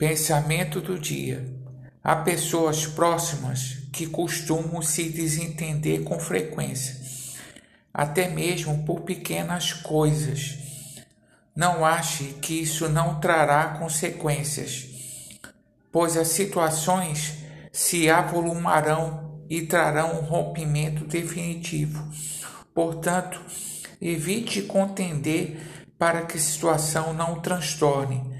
Pensamento do dia. Há pessoas próximas que costumam se desentender com frequência, até mesmo por pequenas coisas. Não ache que isso não trará consequências, pois as situações se avolumarão e trarão um rompimento definitivo. Portanto, evite contender para que a situação não transtorne